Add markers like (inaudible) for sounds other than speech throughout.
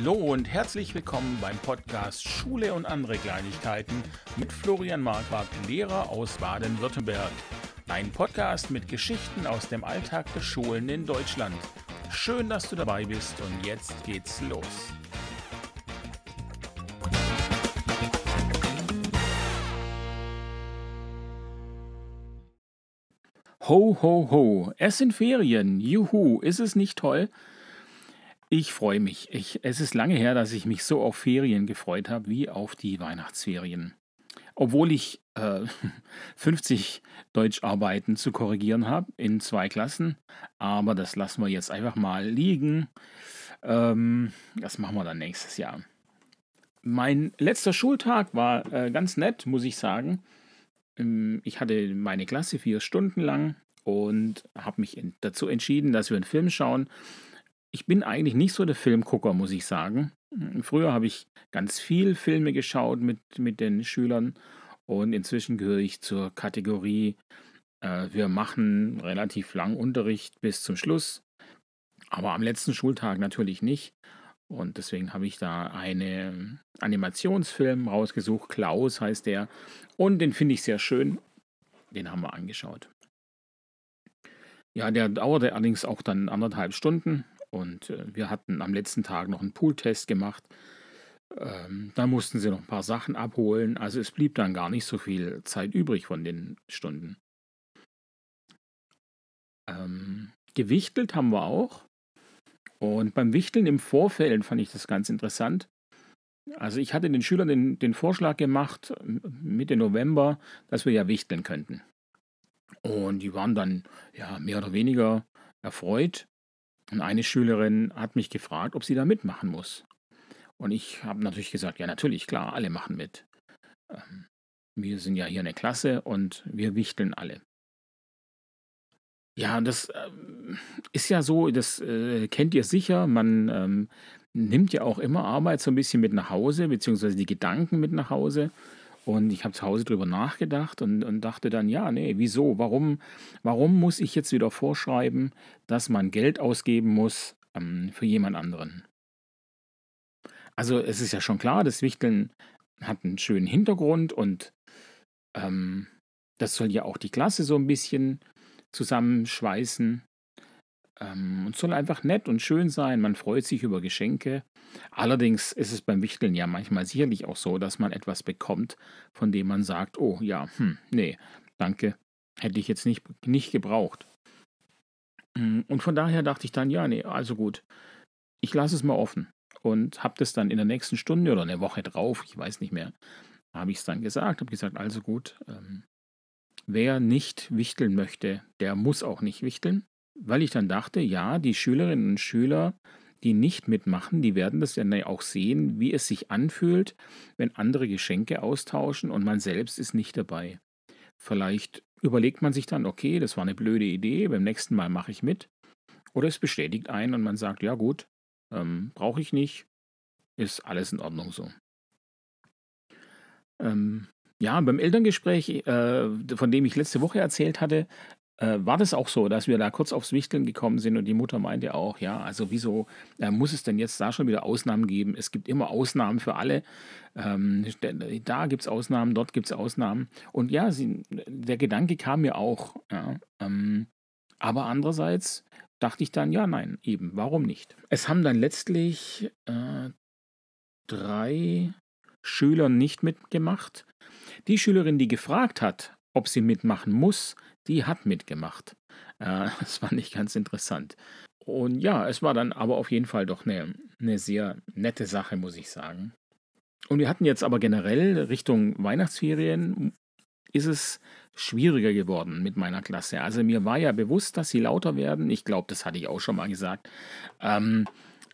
Hallo und herzlich willkommen beim Podcast Schule und andere Kleinigkeiten mit Florian Marquardt, Lehrer aus Baden-Württemberg. Ein Podcast mit Geschichten aus dem Alltag der Schulen in Deutschland. Schön, dass du dabei bist und jetzt geht's los. Ho, ho, ho, es sind Ferien. Juhu, ist es nicht toll? Ich freue mich. Ich, es ist lange her, dass ich mich so auf Ferien gefreut habe wie auf die Weihnachtsferien. Obwohl ich äh, (laughs) 50 Deutscharbeiten zu korrigieren habe in zwei Klassen. Aber das lassen wir jetzt einfach mal liegen. Ähm, das machen wir dann nächstes Jahr. Mein letzter Schultag war äh, ganz nett, muss ich sagen. Ähm, ich hatte meine Klasse vier Stunden lang und habe mich dazu entschieden, dass wir einen Film schauen ich bin eigentlich nicht so der Filmgucker, muss ich sagen. Hm, früher habe ich ganz viel Filme geschaut mit, mit den Schülern und inzwischen gehöre ich zur Kategorie, äh, wir machen relativ lang Unterricht bis zum Schluss, aber am letzten Schultag natürlich nicht. Und deswegen habe ich da einen Animationsfilm rausgesucht, Klaus heißt der, und den finde ich sehr schön. Den haben wir angeschaut. Ja, der dauerte allerdings auch dann anderthalb Stunden. Und äh, wir hatten am letzten Tag noch einen Pooltest gemacht. Ähm, da mussten sie noch ein paar Sachen abholen. Also es blieb dann gar nicht so viel Zeit übrig von den Stunden. Ähm, gewichtelt haben wir auch. Und beim Wichteln im Vorfeld fand ich das ganz interessant. Also ich hatte den Schülern den, den Vorschlag gemacht, Mitte November, dass wir ja wichteln könnten. Und die waren dann ja mehr oder weniger erfreut. Und eine Schülerin hat mich gefragt, ob sie da mitmachen muss. Und ich habe natürlich gesagt, ja natürlich, klar, alle machen mit. Ähm, wir sind ja hier eine Klasse und wir wichteln alle. Ja, das äh, ist ja so, das äh, kennt ihr sicher, man ähm, nimmt ja auch immer Arbeit so ein bisschen mit nach Hause, beziehungsweise die Gedanken mit nach Hause. Und ich habe zu Hause drüber nachgedacht und, und dachte dann, ja, nee, wieso? Warum, warum muss ich jetzt wieder vorschreiben, dass man Geld ausgeben muss ähm, für jemand anderen? Also es ist ja schon klar, das Wichteln hat einen schönen Hintergrund und ähm, das soll ja auch die Klasse so ein bisschen zusammenschweißen. Ähm, und soll einfach nett und schön sein. Man freut sich über Geschenke. Allerdings ist es beim Wichteln ja manchmal sicherlich auch so, dass man etwas bekommt, von dem man sagt, oh ja, hm, nee, danke, hätte ich jetzt nicht, nicht gebraucht. Hm, und von daher dachte ich dann, ja, nee, also gut, ich lasse es mal offen und habe das dann in der nächsten Stunde oder eine Woche drauf, ich weiß nicht mehr, habe ich es dann gesagt, habe gesagt, also gut, ähm, wer nicht wichteln möchte, der muss auch nicht wichteln weil ich dann dachte, ja, die Schülerinnen und Schüler, die nicht mitmachen, die werden das ja auch sehen, wie es sich anfühlt, wenn andere Geschenke austauschen und man selbst ist nicht dabei. Vielleicht überlegt man sich dann, okay, das war eine blöde Idee, beim nächsten Mal mache ich mit. Oder es bestätigt einen und man sagt, ja gut, ähm, brauche ich nicht, ist alles in Ordnung so. Ähm, ja, beim Elterngespräch, äh, von dem ich letzte Woche erzählt hatte, äh, war das auch so, dass wir da kurz aufs Wichteln gekommen sind und die Mutter meinte auch, ja, also wieso äh, muss es denn jetzt da schon wieder Ausnahmen geben? Es gibt immer Ausnahmen für alle. Ähm, da gibt es Ausnahmen, dort gibt es Ausnahmen. Und ja, sie, der Gedanke kam mir auch. Ja, ähm, aber andererseits dachte ich dann, ja, nein, eben, warum nicht? Es haben dann letztlich äh, drei Schüler nicht mitgemacht. Die Schülerin, die gefragt hat, ob sie mitmachen muss, die hat mitgemacht. Äh, (laughs) das fand ich ganz interessant. Und ja, es war dann aber auf jeden Fall doch eine, eine sehr nette Sache, muss ich sagen. Und wir hatten jetzt aber generell Richtung Weihnachtsferien ist es schwieriger geworden mit meiner Klasse. Also mir war ja bewusst, dass sie lauter werden. Ich glaube, das hatte ich auch schon mal gesagt. Ähm,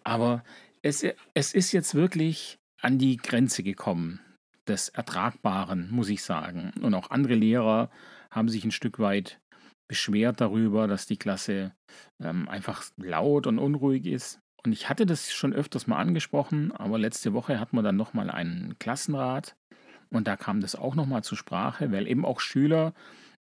aber es, es ist jetzt wirklich an die Grenze gekommen des Ertragbaren, muss ich sagen. Und auch andere Lehrer haben sich ein Stück weit beschwert darüber, dass die Klasse ähm, einfach laut und unruhig ist. Und ich hatte das schon öfters mal angesprochen, aber letzte Woche hatten wir dann nochmal einen Klassenrat und da kam das auch nochmal zur Sprache, weil eben auch Schüler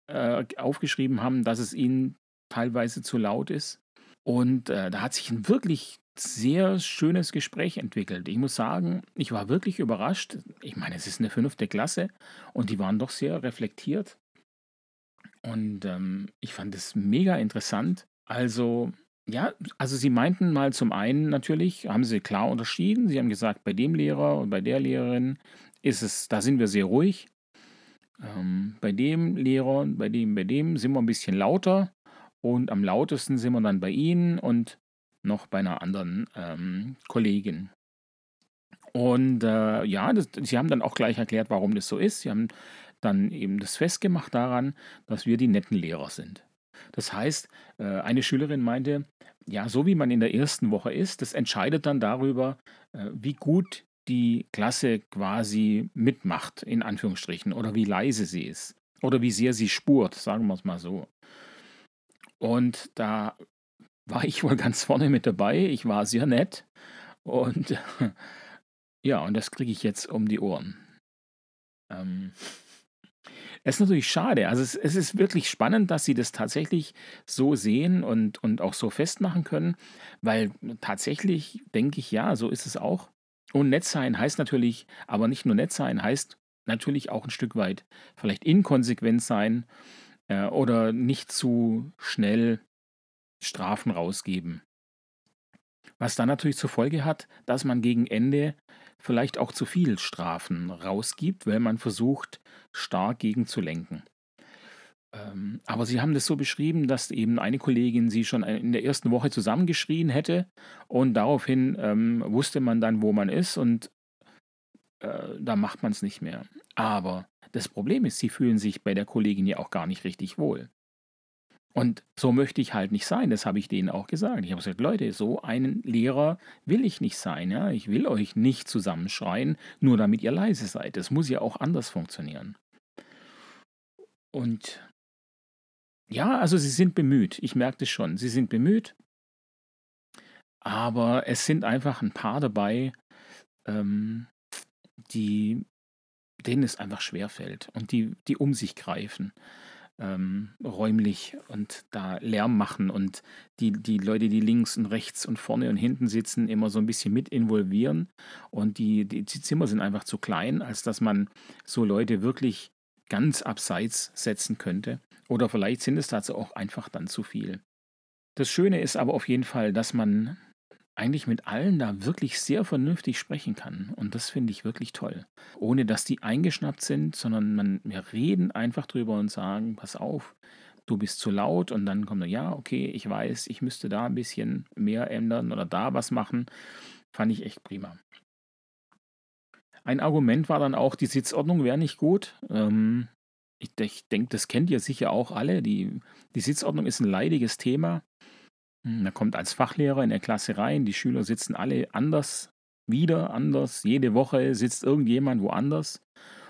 äh, aufgeschrieben haben, dass es ihnen teilweise zu laut ist. Und äh, da hat sich ein wirklich sehr schönes Gespräch entwickelt. Ich muss sagen, ich war wirklich überrascht. Ich meine, es ist eine fünfte Klasse und die waren doch sehr reflektiert. Und ähm, ich fand es mega interessant. Also, ja, also sie meinten mal zum einen natürlich, haben sie klar unterschieden. Sie haben gesagt, bei dem Lehrer und bei der Lehrerin ist es, da sind wir sehr ruhig. Ähm, bei dem Lehrer und bei dem, bei dem sind wir ein bisschen lauter. Und am lautesten sind wir dann bei Ihnen und noch bei einer anderen ähm, Kollegin. Und äh, ja, das, sie haben dann auch gleich erklärt, warum das so ist. Sie haben dann eben das festgemacht daran, dass wir die netten Lehrer sind. Das heißt, äh, eine Schülerin meinte, ja, so wie man in der ersten Woche ist, das entscheidet dann darüber, äh, wie gut die Klasse quasi mitmacht, in Anführungsstrichen, oder wie leise sie ist, oder wie sehr sie spurt, sagen wir es mal so. Und da war ich wohl ganz vorne mit dabei. Ich war sehr nett. Und (laughs) ja, und das kriege ich jetzt um die Ohren. Ähm, es ist natürlich schade. Also es, es, ist wirklich spannend, dass sie das tatsächlich so sehen und, und auch so festmachen können, weil tatsächlich denke ich, ja, so ist es auch. Und nett sein heißt natürlich, aber nicht nur nett sein, heißt natürlich auch ein Stück weit vielleicht inkonsequent sein äh, oder nicht zu schnell Strafen rausgeben. Was dann natürlich zur Folge hat, dass man gegen Ende vielleicht auch zu viel Strafen rausgibt, weil man versucht, stark gegenzulenken. Ähm, aber sie haben das so beschrieben, dass eben eine Kollegin sie schon in der ersten Woche zusammengeschrien hätte und daraufhin ähm, wusste man dann, wo man ist und äh, da macht man es nicht mehr. Aber das Problem ist, sie fühlen sich bei der Kollegin ja auch gar nicht richtig wohl. Und so möchte ich halt nicht sein. Das habe ich denen auch gesagt. Ich habe gesagt, Leute, so einen Lehrer will ich nicht sein. Ja? Ich will euch nicht zusammenschreien, nur damit ihr leise seid. Das muss ja auch anders funktionieren. Und ja, also sie sind bemüht. Ich merke das schon. Sie sind bemüht. Aber es sind einfach ein paar dabei, ähm, die, denen es einfach schwerfällt und die, die um sich greifen ähm, räumlich und da Lärm machen und die, die Leute, die links und rechts und vorne und hinten sitzen, immer so ein bisschen mit involvieren. Und die, die, die Zimmer sind einfach zu klein, als dass man so Leute wirklich ganz abseits setzen könnte. Oder vielleicht sind es dazu auch einfach dann zu viel. Das Schöne ist aber auf jeden Fall, dass man eigentlich mit allen da wirklich sehr vernünftig sprechen kann. Und das finde ich wirklich toll. Ohne dass die eingeschnappt sind, sondern man, wir reden einfach drüber und sagen, pass auf, du bist zu laut und dann kommt ja, okay, ich weiß, ich müsste da ein bisschen mehr ändern oder da was machen. Fand ich echt prima. Ein Argument war dann auch, die Sitzordnung wäre nicht gut. Ähm, ich, ich denke, das kennt ihr sicher auch alle. Die, die Sitzordnung ist ein leidiges Thema. Hm, er kommt als Fachlehrer in der Klasse rein, die Schüler sitzen alle anders, wieder anders, jede Woche sitzt irgendjemand woanders.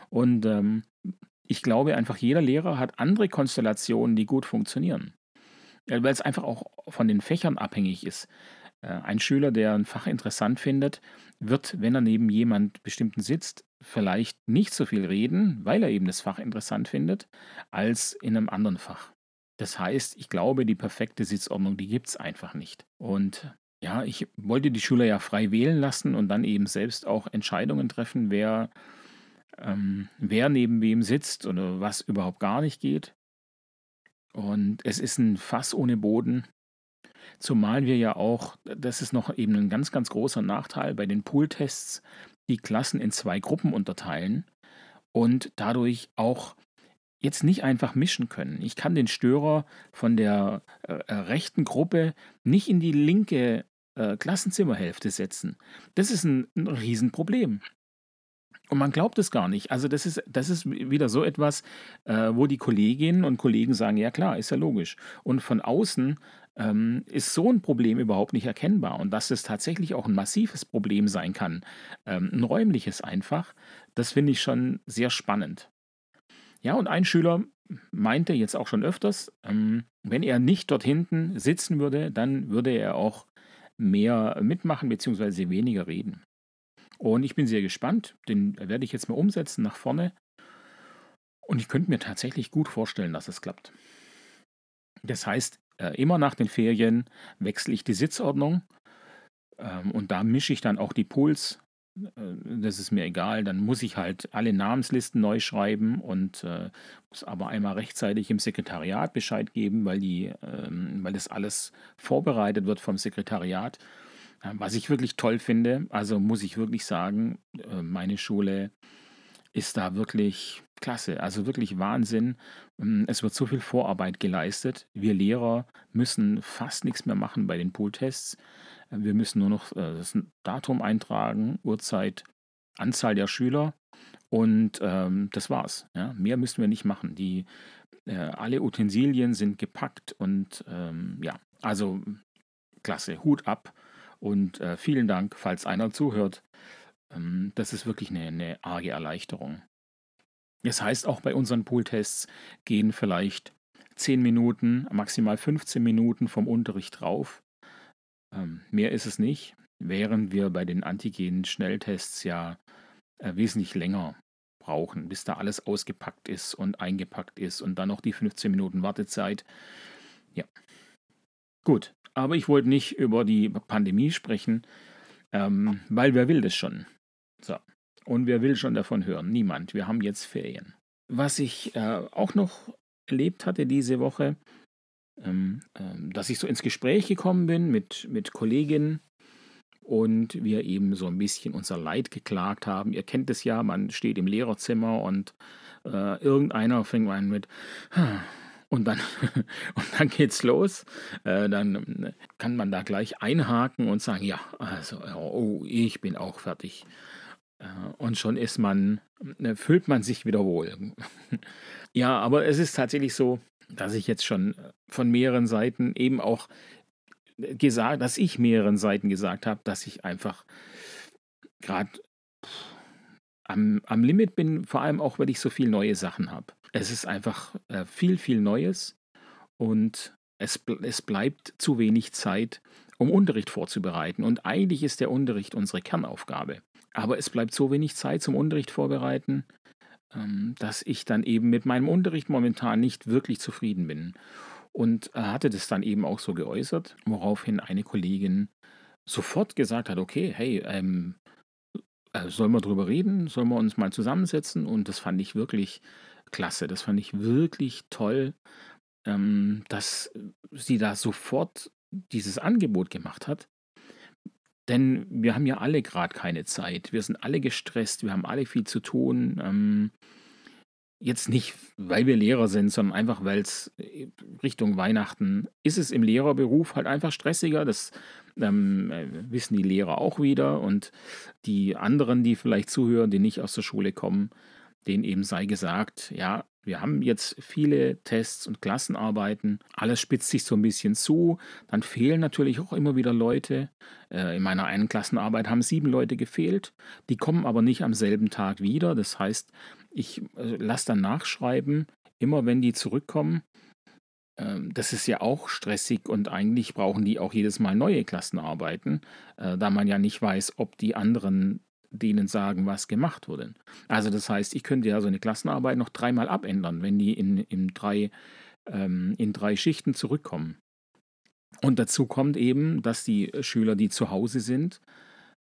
Und ähm, ich glaube einfach, jeder Lehrer hat andere Konstellationen, die gut funktionieren. Weil es einfach auch von den Fächern abhängig ist. Äh, ein Schüler, der ein Fach interessant findet, wird, wenn er neben jemand bestimmten sitzt, vielleicht nicht so viel reden, weil er eben das Fach interessant findet, als in einem anderen Fach. Das heißt, ich glaube, die perfekte Sitzordnung, die gibt es einfach nicht. Und ja, ich wollte die Schüler ja frei wählen lassen und dann eben selbst auch Entscheidungen treffen, wer, ähm, wer neben wem sitzt oder was überhaupt gar nicht geht. Und es ist ein Fass ohne Boden. Zumal wir ja auch, das ist noch eben ein ganz, ganz großer Nachteil bei den Pooltests, die Klassen in zwei Gruppen unterteilen und dadurch auch jetzt nicht einfach mischen können. Ich kann den Störer von der äh, äh, rechten Gruppe nicht in die linke äh, Klassenzimmerhälfte setzen. Das ist ein, ein Riesenproblem. Und man glaubt es gar nicht. Also das ist, das ist wieder so etwas, äh, wo die Kolleginnen und Kollegen sagen, ja klar, ist ja logisch. Und von außen ähm, ist so ein Problem überhaupt nicht erkennbar. Und dass es tatsächlich auch ein massives Problem sein kann, ähm, ein räumliches einfach, das finde ich schon sehr spannend. Ja, und ein Schüler meinte jetzt auch schon öfters, ähm, wenn er nicht dort hinten sitzen würde, dann würde er auch mehr mitmachen bzw. weniger reden. Und ich bin sehr gespannt, den werde ich jetzt mal umsetzen nach vorne. Und ich könnte mir tatsächlich gut vorstellen, dass es klappt. Das heißt, äh, immer nach den Ferien wechsle ich die Sitzordnung. Ähm, und da mische ich dann auch die Pools. Äh, das ist mir egal. Dann muss ich halt alle Namenslisten neu schreiben und äh, muss aber einmal rechtzeitig im Sekretariat Bescheid geben, weil, die, ähm, weil das alles vorbereitet wird vom Sekretariat. Äh, was ich wirklich toll finde, also muss ich wirklich sagen, äh, meine Schule ist da wirklich klasse, also wirklich Wahnsinn. Ähm, es wird so viel Vorarbeit geleistet. Wir Lehrer müssen fast nichts mehr machen bei den Pooltests. Äh, wir müssen nur noch das Datum eintragen, Uhrzeit, Anzahl der Schüler und ähm, das war's. Ja? Mehr müssen wir nicht machen. Die, äh, alle Utensilien sind gepackt und ähm, ja, also klasse, Hut ab und äh, vielen Dank, falls einer zuhört. Ähm, das ist wirklich eine, eine arge Erleichterung. Das heißt, auch bei unseren Pooltests gehen vielleicht 10 Minuten, maximal 15 Minuten vom Unterricht drauf. Ähm, mehr ist es nicht, während wir bei den Antigen-Schnelltests ja äh, wesentlich länger brauchen, bis da alles ausgepackt ist und eingepackt ist und dann noch die 15 Minuten Wartezeit. Ja. Gut, aber ich wollte nicht über die Pandemie sprechen, ähm, weil wer will das schon? So. Und wer will schon davon hören? Niemand. Wir haben jetzt Ferien. Was ich äh, auch noch erlebt hatte diese Woche, ähm, äh, dass ich so ins Gespräch gekommen bin mit, mit Kolleginnen und wir eben so ein bisschen unser Leid geklagt haben. Ihr kennt es ja, man steht im Lehrerzimmer und äh, irgendeiner fängt an mit und dann, (laughs) und dann geht's los. Äh, dann kann man da gleich einhaken und sagen, ja, also, oh, ich bin auch fertig. Äh, und schon ist man, äh, fühlt man sich wieder wohl. (laughs) ja, aber es ist tatsächlich so, dass ich jetzt schon von mehreren Seiten eben auch gesagt, dass ich mehreren Seiten gesagt habe, dass ich einfach gerade am, am Limit bin, vor allem auch, weil ich so viele neue Sachen habe. Es ist einfach äh, viel, viel Neues und es, es bleibt zu wenig Zeit, um Unterricht vorzubereiten. Und eigentlich ist der Unterricht unsere Kernaufgabe. Aber es bleibt so wenig Zeit zum Unterricht vorbereiten, dass ich dann eben mit meinem Unterricht momentan nicht wirklich zufrieden bin. Und hatte das dann eben auch so geäußert, woraufhin eine Kollegin sofort gesagt hat, okay, hey, ähm, äh, sollen wir drüber reden? Sollen wir uns mal zusammensetzen? Und das fand ich wirklich klasse. Das fand ich wirklich toll, ähm, dass sie da sofort dieses Angebot gemacht hat. Denn wir haben ja alle gerade keine Zeit. Wir sind alle gestresst, wir haben alle viel zu tun. Ähm, jetzt nicht, weil wir Lehrer sind, sondern einfach, weil es äh, Richtung Weihnachten ist es im Lehrerberuf halt einfach stressiger. Das ähm, äh, wissen die Lehrer auch wieder. Und die anderen, die vielleicht zuhören, die nicht aus der Schule kommen, denen eben sei gesagt, ja, wir haben jetzt viele Tests und Klassenarbeiten, alles spitzt sich so ein bisschen zu, dann fehlen natürlich auch immer wieder Leute. Äh, in meiner einen Klassenarbeit haben sieben Leute gefehlt, die kommen aber nicht am selben Tag wieder. Das heißt, ich äh, lasse dann nachschreiben, immer wenn die zurückkommen. Ähm, das ist ja auch stressig und eigentlich brauchen die auch jedes Mal neue Klassenarbeiten, äh, da man ja nicht weiß, ob die anderen denen sagen, was gemacht wurde. Also das heißt, ich könnte ja so eine Klassenarbeit noch dreimal abändern, wenn die in, in, drei, ähm, in drei Schichten zurückkommen. Und dazu kommt eben, dass die Schüler, die zu Hause sind,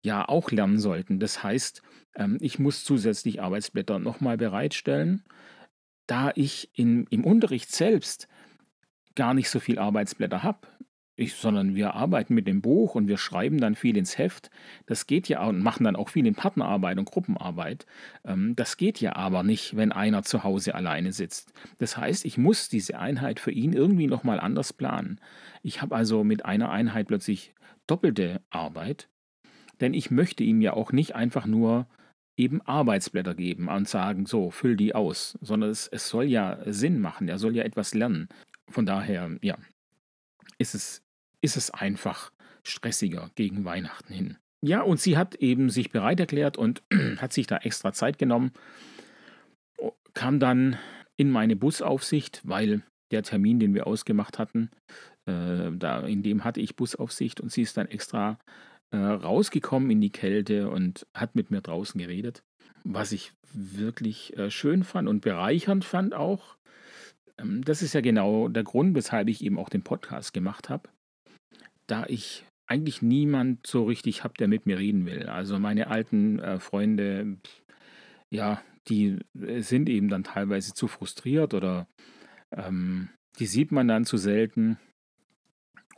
ja auch lernen sollten. Das heißt, ähm, ich muss zusätzlich Arbeitsblätter nochmal bereitstellen, da ich in, im Unterricht selbst gar nicht so viel Arbeitsblätter habe. Ich, sondern wir arbeiten mit dem Buch und wir schreiben dann viel ins Heft. Das geht ja und machen dann auch viel in Partnerarbeit und Gruppenarbeit. Ähm, das geht ja aber nicht, wenn einer zu Hause alleine sitzt. Das heißt, ich muss diese Einheit für ihn irgendwie nochmal anders planen. Ich habe also mit einer Einheit plötzlich doppelte Arbeit, denn ich möchte ihm ja auch nicht einfach nur eben Arbeitsblätter geben und sagen, so, füll die aus, sondern es, es soll ja Sinn machen, er soll ja etwas lernen. Von daher, ja, ist es ist es einfach stressiger gegen Weihnachten hin. Ja, und sie hat eben sich bereit erklärt und (clears throat) hat sich da extra Zeit genommen, kam dann in meine Busaufsicht, weil der Termin, den wir ausgemacht hatten, äh, da, in dem hatte ich Busaufsicht und sie ist dann extra äh, rausgekommen in die Kälte und hat mit mir draußen geredet, was ich wirklich äh, schön fand und bereichernd fand auch. Ähm, das ist ja genau der Grund, weshalb ich eben auch den Podcast gemacht habe da ich eigentlich niemand so richtig habe, der mit mir reden will. Also meine alten äh, Freunde, ja, die äh, sind eben dann teilweise zu frustriert oder ähm, die sieht man dann zu selten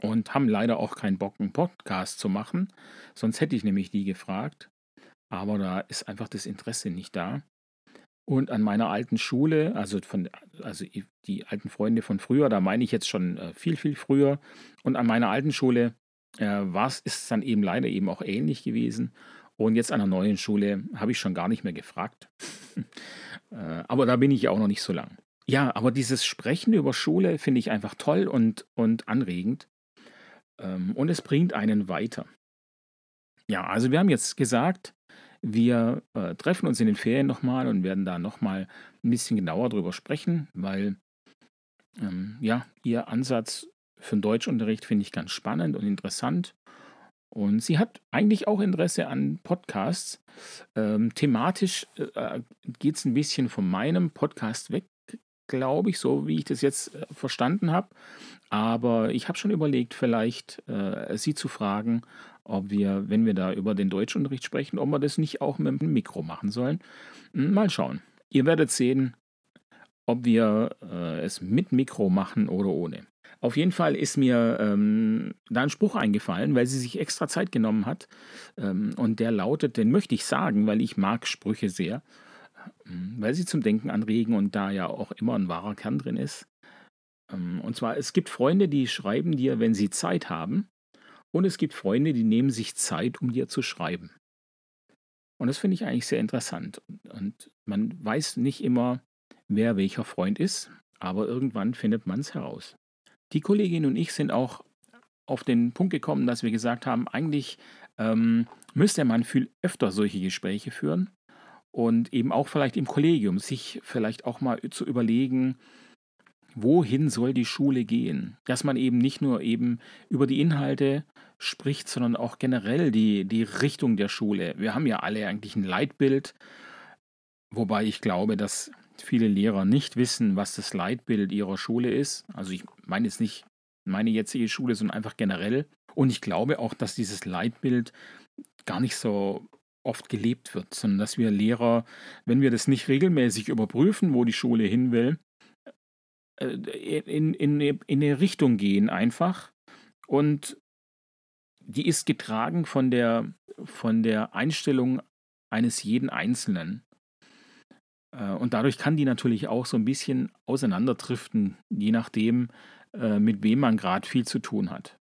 und haben leider auch keinen Bock, einen Podcast zu machen. Sonst hätte ich nämlich die gefragt. Aber da ist einfach das Interesse nicht da. Und an meiner alten Schule, also von, also die alten Freunde von früher, da meine ich jetzt schon äh, viel, viel früher. Und an meiner alten Schule äh, war es, dann eben leider eben auch ähnlich gewesen. Und jetzt an der neuen Schule habe ich schon gar nicht mehr gefragt. (laughs) äh, aber da bin ich ja auch noch nicht so lang. Ja, aber dieses Sprechen über Schule finde ich einfach toll und, und anregend. Ähm, und es bringt einen weiter. Ja, also wir haben jetzt gesagt, wir äh, treffen uns in den Ferien nochmal und werden da nochmal ein bisschen genauer drüber sprechen, weil ähm, ja, Ihr Ansatz für den Deutschunterricht finde ich ganz spannend und interessant. Und sie hat eigentlich auch Interesse an Podcasts. Ähm, thematisch äh, geht es ein bisschen von meinem Podcast weg, glaube ich, so wie ich das jetzt äh, verstanden habe. Aber ich habe schon überlegt, vielleicht äh, sie zu fragen, ob wir, wenn wir da über den Deutschunterricht sprechen, ob wir das nicht auch mit dem Mikro machen sollen. Hm, mal schauen. Ihr werdet sehen, ob wir äh, es mit Mikro machen oder ohne. Auf jeden Fall ist mir ähm, da ein Spruch eingefallen, weil sie sich extra Zeit genommen hat. Ähm, und der lautet, den möchte ich sagen, weil ich mag Sprüche sehr, ähm, weil sie zum Denken anregen und da ja auch immer ein wahrer Kern drin ist. Ähm, und zwar, es gibt Freunde, die schreiben dir, wenn sie Zeit haben. Und es gibt Freunde, die nehmen sich Zeit, um dir zu schreiben. Und das finde ich eigentlich sehr interessant. Und man weiß nicht immer, wer welcher Freund ist, aber irgendwann findet man es heraus. Die Kollegin und ich sind auch auf den Punkt gekommen, dass wir gesagt haben, eigentlich ähm, müsste man viel öfter solche Gespräche führen und eben auch vielleicht im Kollegium sich vielleicht auch mal zu überlegen, wohin soll die Schule gehen? Dass man eben nicht nur eben über die Inhalte spricht, sondern auch generell die, die Richtung der Schule. Wir haben ja alle eigentlich ein Leitbild, wobei ich glaube, dass viele Lehrer nicht wissen, was das Leitbild ihrer Schule ist. Also ich meine jetzt nicht meine jetzige Schule, sondern einfach generell. Und ich glaube auch, dass dieses Leitbild gar nicht so oft gelebt wird, sondern dass wir Lehrer, wenn wir das nicht regelmäßig überprüfen, wo die Schule hin will, in, in, in eine Richtung gehen einfach. Und die ist getragen von der, von der Einstellung eines jeden Einzelnen. Äh, und dadurch kann die natürlich auch so ein bisschen auseinanderdriften, je nachdem, äh, mit wem man gerade viel zu tun hat.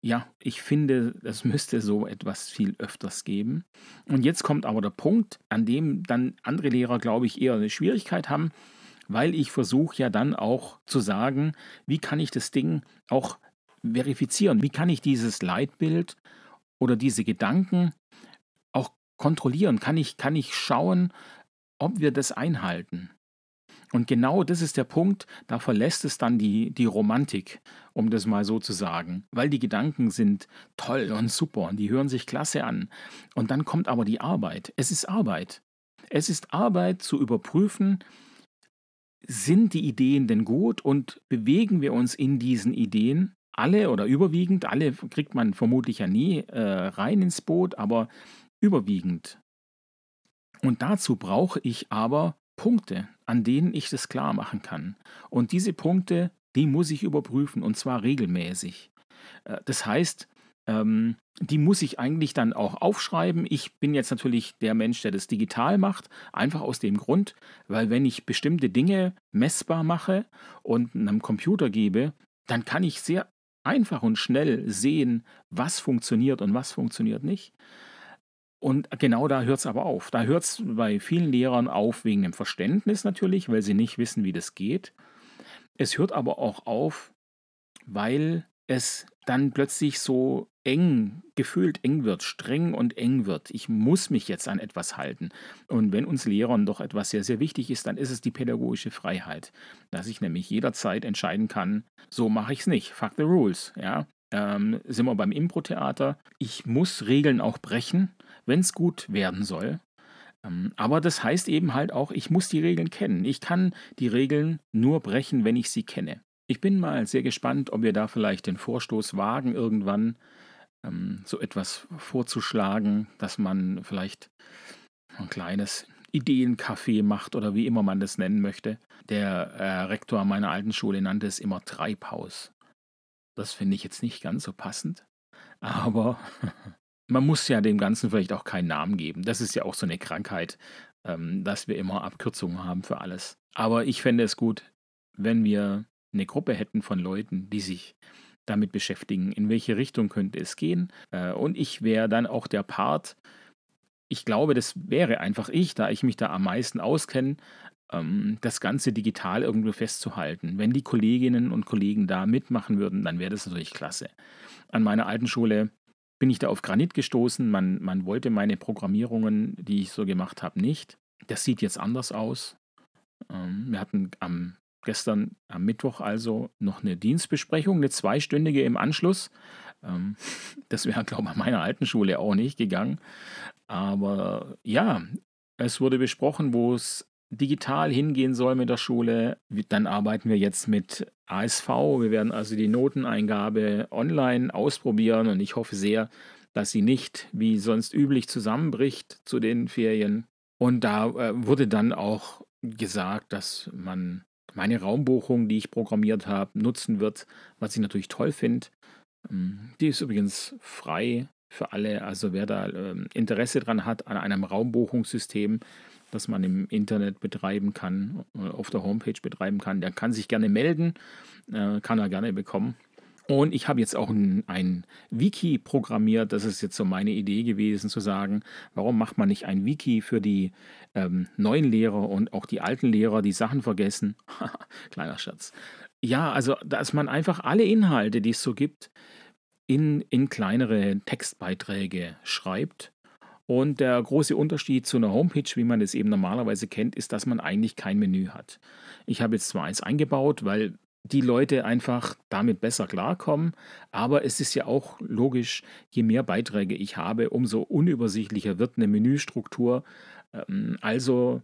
Ja, ich finde, es müsste so etwas viel öfters geben. Und jetzt kommt aber der Punkt, an dem dann andere Lehrer, glaube ich, eher eine Schwierigkeit haben, weil ich versuche ja dann auch zu sagen, wie kann ich das Ding auch verifizieren? Wie kann ich dieses Leitbild oder diese Gedanken auch kontrollieren? Kann ich, kann ich schauen, ob wir das einhalten? Und genau das ist der Punkt, da verlässt es dann die, die Romantik, um das mal so zu sagen. Weil die Gedanken sind toll und super und die hören sich klasse an. Und dann kommt aber die Arbeit. Es ist Arbeit. Es ist Arbeit zu überprüfen, sind die Ideen denn gut und bewegen wir uns in diesen Ideen? Alle oder überwiegend, alle kriegt man vermutlich ja nie äh, rein ins Boot, aber überwiegend. Und dazu brauche ich aber Punkte, an denen ich das klar machen kann. Und diese Punkte, die muss ich überprüfen und zwar regelmäßig. Äh, das heißt, ähm, die muss ich eigentlich dann auch aufschreiben. Ich bin jetzt natürlich der Mensch, der das digital macht, einfach aus dem Grund, weil wenn ich bestimmte Dinge messbar mache und einem Computer gebe, dann kann ich sehr einfach und schnell sehen, was funktioniert und was funktioniert nicht. Und genau da hört es aber auf. Da hört es bei vielen Lehrern auf wegen dem Verständnis natürlich, weil sie nicht wissen, wie das geht. Es hört aber auch auf, weil es dann plötzlich so eng, gefühlt eng wird, streng und eng wird. Ich muss mich jetzt an etwas halten. Und wenn uns Lehrern doch etwas sehr, sehr wichtig ist, dann ist es die pädagogische Freiheit. Dass ich nämlich jederzeit entscheiden kann, so mache ich es nicht. Fuck the rules. Ja? Ähm, sind wir beim Impro-Theater. Ich muss Regeln auch brechen, wenn es gut werden soll. Ähm, aber das heißt eben halt auch, ich muss die Regeln kennen. Ich kann die Regeln nur brechen, wenn ich sie kenne. Ich bin mal sehr gespannt, ob wir da vielleicht den Vorstoß wagen, irgendwann ähm, so etwas vorzuschlagen, dass man vielleicht ein kleines Ideencafé macht oder wie immer man das nennen möchte. Der äh, Rektor meiner alten Schule nannte es immer Treibhaus. Das finde ich jetzt nicht ganz so passend, (laughs) aber man muss ja dem Ganzen vielleicht auch keinen Namen geben. Das ist ja auch so eine Krankheit, ähm, dass wir immer Abkürzungen haben für alles. Aber ich fände es gut, wenn wir eine Gruppe hätten von Leuten, die sich damit beschäftigen, in welche Richtung könnte es gehen. Äh, und ich wäre dann auch der Part, ich glaube, das wäre einfach ich, da ich mich da am meisten auskenne, ähm, das Ganze digital irgendwo festzuhalten. Wenn die Kolleginnen und Kollegen da mitmachen würden, dann wäre das natürlich klasse. An meiner alten Schule bin ich da auf Granit gestoßen. Man, man wollte meine Programmierungen, die ich so gemacht habe, nicht. Das sieht jetzt anders aus. Ähm, wir hatten am gestern am Mittwoch also noch eine Dienstbesprechung, eine zweistündige im Anschluss. Ähm, (laughs) das wäre, glaube ich, an meiner alten Schule auch nicht gegangen. Aber ja, es wurde besprochen, wo es digital hingehen soll mit der Schule. Dann arbeiten wir jetzt mit ASV. Wir werden also die Noteneingabe online ausprobieren und ich hoffe sehr, dass sie nicht wie sonst üblich zusammenbricht zu den Ferien. Und da äh, wurde dann auch gesagt, dass man meine Raumbuchung, die ich programmiert habe, nutzen wird, was ich natürlich toll finde. Ähm, die ist übrigens frei für alle. Also wer da ähm, Interesse dran hat an einem Raumbuchungssystem, das man im Internet betreiben kann, äh, auf der Homepage betreiben kann, der kann sich gerne melden, äh, kann er gerne bekommen. Und ich habe jetzt auch ein, ein, Wiki programmiert. Das ist jetzt so meine Idee gewesen, zu sagen, warum macht man nicht ein Wiki für die ähm, neuen Lehrer und auch die alten Lehrer, die Sachen vergessen? (laughs) Kleiner Schatz. Ja, also, dass man einfach alle Inhalte, die es so gibt, in, in kleinere Textbeiträge schreibt. Und der große Unterschied zu einer Homepage, wie man es eben normalerweise kennt, ist, dass man eigentlich kein Menü hat. Ich habe jetzt zwar eins eingebaut, weil die Leute einfach damit besser klarkommen. Aber es ist ja auch logisch, je mehr Beiträge ich habe, umso unübersichtlicher wird eine Menüstruktur. Ähm, also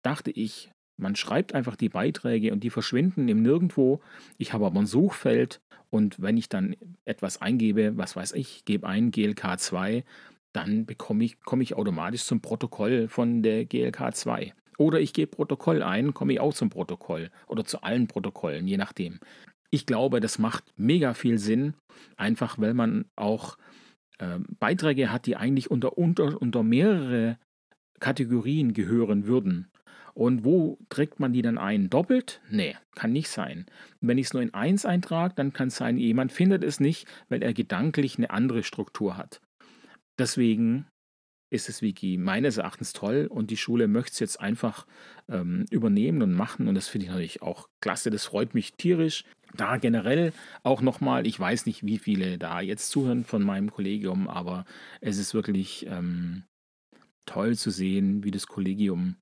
dachte ich, man schreibt einfach die Beiträge und die verschwinden im Nirgendwo. Ich habe aber ein Suchfeld und wenn ich dann etwas eingebe, was weiß ich, gebe ein GLK 2, dann bekomme ich, komme ich automatisch zum Protokoll von der GLK 2. Oder ich gebe Protokoll ein, komme ich auch zum Protokoll oder zu allen Protokollen, je nachdem. Ich glaube, das macht mega viel Sinn, einfach weil man auch äh, Beiträge hat, die eigentlich unter, unter, unter mehrere Kategorien gehören würden. Und wo trägt man die dann ein? Doppelt? Nee, kann nicht sein. Wenn ich es nur in eins eintrage, dann kann es sein, jemand findet es nicht, weil er gedanklich eine andere Struktur hat. Deswegen ist das Wiki meines Erachtens toll und die Schule möchte es jetzt einfach ähm, übernehmen und machen und das finde ich natürlich auch klasse, das freut mich tierisch. Da generell auch nochmal, ich weiß nicht, wie viele da jetzt zuhören von meinem Kollegium, aber es ist wirklich ähm, toll zu sehen, wie das Kollegium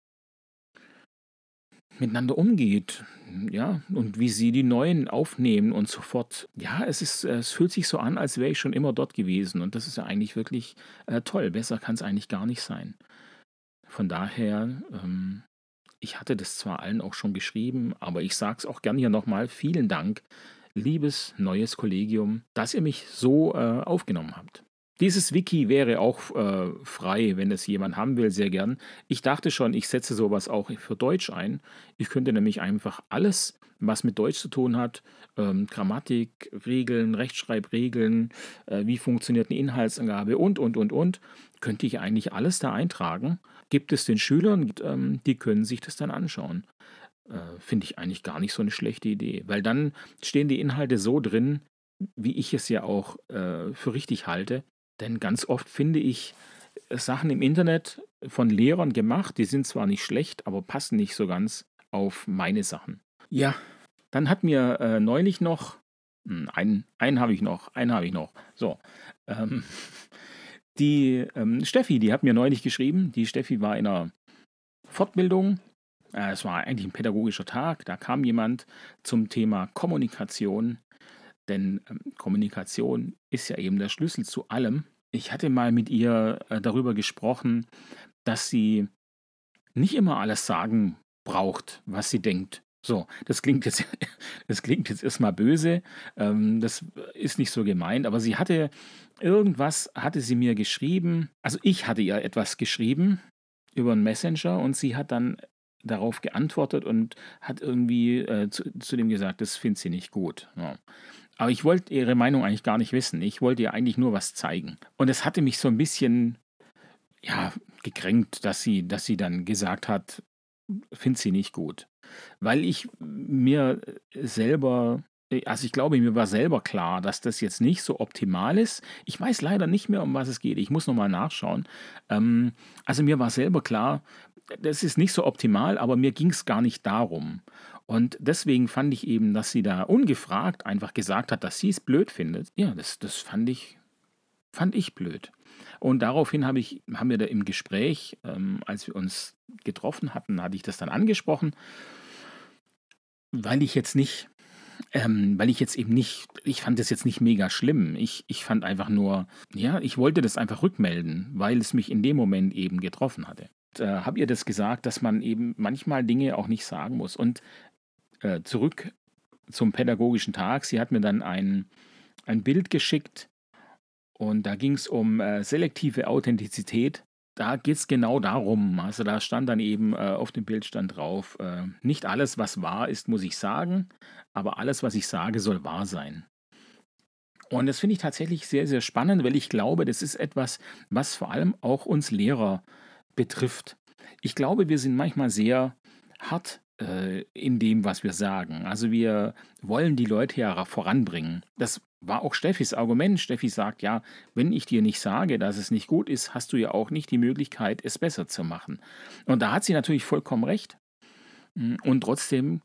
miteinander umgeht, ja, und wie sie die Neuen aufnehmen und sofort. Ja, es ist, es fühlt sich so an, als wäre ich schon immer dort gewesen und das ist ja eigentlich wirklich äh, toll. Besser kann es eigentlich gar nicht sein. Von daher, ähm, ich hatte das zwar allen auch schon geschrieben, aber ich sage es auch gerne hier nochmal. Vielen Dank, liebes neues Kollegium, dass ihr mich so äh, aufgenommen habt. Dieses Wiki wäre auch äh, frei, wenn es jemand haben will, sehr gern. Ich dachte schon, ich setze sowas auch für Deutsch ein. Ich könnte nämlich einfach alles, was mit Deutsch zu tun hat, ähm, Grammatik, Regeln, Rechtschreibregeln, äh, wie funktioniert eine Inhaltsangabe und, und, und, und, könnte ich eigentlich alles da eintragen. Gibt es den Schülern, ähm, die können sich das dann anschauen. Äh, Finde ich eigentlich gar nicht so eine schlechte Idee, weil dann stehen die Inhalte so drin, wie ich es ja auch äh, für richtig halte. Denn ganz oft finde ich äh, Sachen im Internet von Lehrern gemacht, die sind zwar nicht schlecht, aber passen nicht so ganz auf meine Sachen. Ja, dann hat mir äh, neulich noch, hm, einen, einen habe ich noch, einen habe ich noch. So, ähm, (laughs) die ähm, Steffi, die hat mir neulich geschrieben. Die Steffi war in einer Fortbildung. Äh, es war eigentlich ein pädagogischer Tag. Da kam jemand zum Thema Kommunikation denn ähm, Kommunikation ist ja eben der Schlüssel zu allem. Ich hatte mal mit ihr äh, darüber gesprochen, dass sie nicht immer alles sagen braucht, was sie denkt, So, das klingt jetzt, (laughs) das klingt jetzt erstmal böse. Ähm, das ist nicht so gemeint, aber sie hatte irgendwas, hatte sie mir geschrieben. Also ich hatte ihr etwas geschrieben über einen Messenger und sie hat dann darauf geantwortet und hat irgendwie äh, zu, zu, dem gesagt, das findet sie nicht gut. Ja. Aber ich wollte ihre Meinung eigentlich gar nicht wissen. Ich wollte ihr eigentlich nur was zeigen. Und es hatte mich so ein bisschen, ja, gekränkt, dass sie, dass sie dann gesagt hat, findet sie nicht gut. Weil ich mir selber, also ich glaube, mir war selber klar, dass das jetzt nicht so optimal ist. Ich weiß leider nicht mehr, um was es geht. Ich muss nochmal nachschauen. Ähm, also mir war selber klar, das ist nicht so optimal, aber mir ging es gar nicht darum. Und deswegen fand ich eben, dass sie da ungefragt einfach gesagt hat, dass sie es blöd findet. Ja, das, das fand ich, fand ich blöd. Und daraufhin habe ich, haben wir da im Gespräch, ähm, als wir uns getroffen hatten, hatte ich das dann angesprochen, weil ich jetzt nicht, ähm, weil ich jetzt eben nicht, ich fand das jetzt nicht mega schlimm. Ich, ich fand einfach nur, ja, ich wollte das einfach rückmelden, weil es mich in dem Moment eben getroffen hatte. Äh, habe ihr das gesagt, dass man eben manchmal Dinge auch nicht sagen muss. Und äh, zurück zum pädagogischen Tag. Sie hat mir dann ein, ein Bild geschickt und da ging es um äh, selektive Authentizität. Da geht es genau darum. Also da stand dann eben äh, auf dem Bildstand drauf, äh, nicht alles, was wahr ist, muss ich sagen, aber alles, was ich sage, soll wahr sein. Und das finde ich tatsächlich sehr, sehr spannend, weil ich glaube, das ist etwas, was vor allem auch uns Lehrer betrifft. Ich glaube, wir sind manchmal sehr hart äh, in dem, was wir sagen. Also wir wollen die Leute ja voranbringen. Das war auch Steffis Argument. Steffi sagt, ja, wenn ich dir nicht sage, dass es nicht gut ist, hast du ja auch nicht die Möglichkeit, es besser zu machen. Und da hat sie natürlich vollkommen recht. Mm, und trotzdem,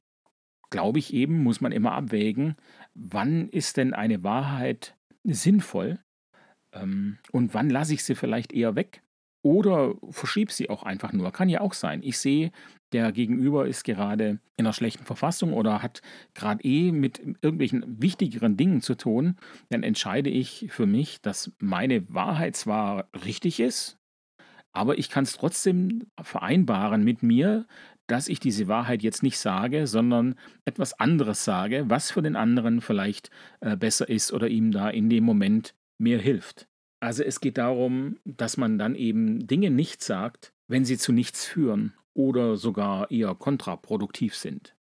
glaube ich eben, muss man immer abwägen, wann ist denn eine Wahrheit sinnvoll ähm, und wann lasse ich sie vielleicht eher weg. Oder verschieb sie auch einfach nur. Kann ja auch sein. Ich sehe, der Gegenüber ist gerade in einer schlechten Verfassung oder hat gerade eh mit irgendwelchen wichtigeren Dingen zu tun. Dann entscheide ich für mich, dass meine Wahrheit zwar richtig ist, aber ich kann es trotzdem vereinbaren mit mir, dass ich diese Wahrheit jetzt nicht sage, sondern etwas anderes sage, was für den anderen vielleicht äh, besser ist oder ihm da in dem Moment mehr hilft. Also es geht darum, dass man dann eben Dinge nicht sagt, wenn sie zu nichts führen oder sogar eher kontraproduktiv sind.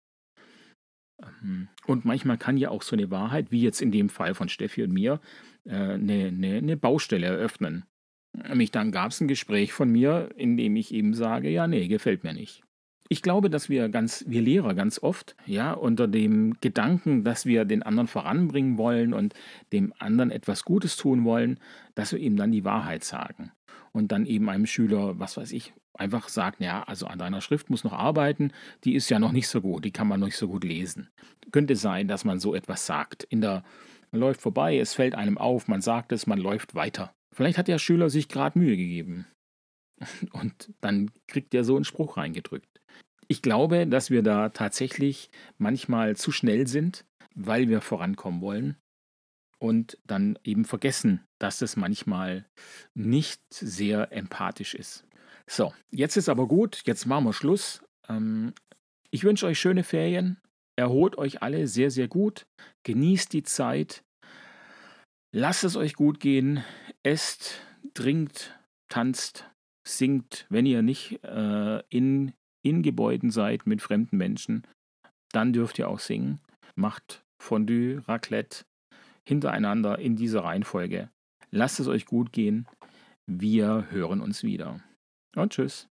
Ähm, und manchmal kann ja auch so eine Wahrheit, wie jetzt in dem Fall von Steffi und mir, äh, eine, eine, eine Baustelle eröffnen. Nämlich dann gab es ein Gespräch von mir, in dem ich eben sage, ja, nee, gefällt mir nicht. Ich glaube, dass wir ganz, wir Lehrer ganz oft, ja, unter dem Gedanken, dass wir den anderen voranbringen wollen und dem anderen etwas Gutes tun wollen, dass wir ihm dann die Wahrheit sagen. Und dann eben einem Schüler, was weiß ich, einfach sagt, ja, also an deiner Schrift muss noch arbeiten, die ist ja noch nicht so gut, die kann man nicht so gut lesen. Könnte sein, dass man so etwas sagt. In der, man läuft vorbei, es fällt einem auf, man sagt es, man läuft weiter. Vielleicht hat der Schüler sich gerade Mühe gegeben. (laughs) Und dann kriegt er so einen Spruch reingedrückt. Ich glaube, dass wir da tatsächlich manchmal zu schnell sind, weil wir vorankommen wollen und dann eben vergessen, dass es manchmal nicht sehr empathisch ist. So, jetzt ist aber gut, jetzt machen wir Schluss. Ähm, ich wünsche euch schöne Ferien, erholt euch alle sehr, sehr gut, genießt die Zeit, lasst es euch gut gehen, esst, trinkt, tanzt, singt, wenn ihr nicht äh, in in Gebäuden seid mit fremden Menschen, dann dürft ihr auch singen. Macht Fondue, Raclette hintereinander in dieser Reihenfolge. Lasst es euch gut gehen. Wir hören uns wieder. Und tschüss.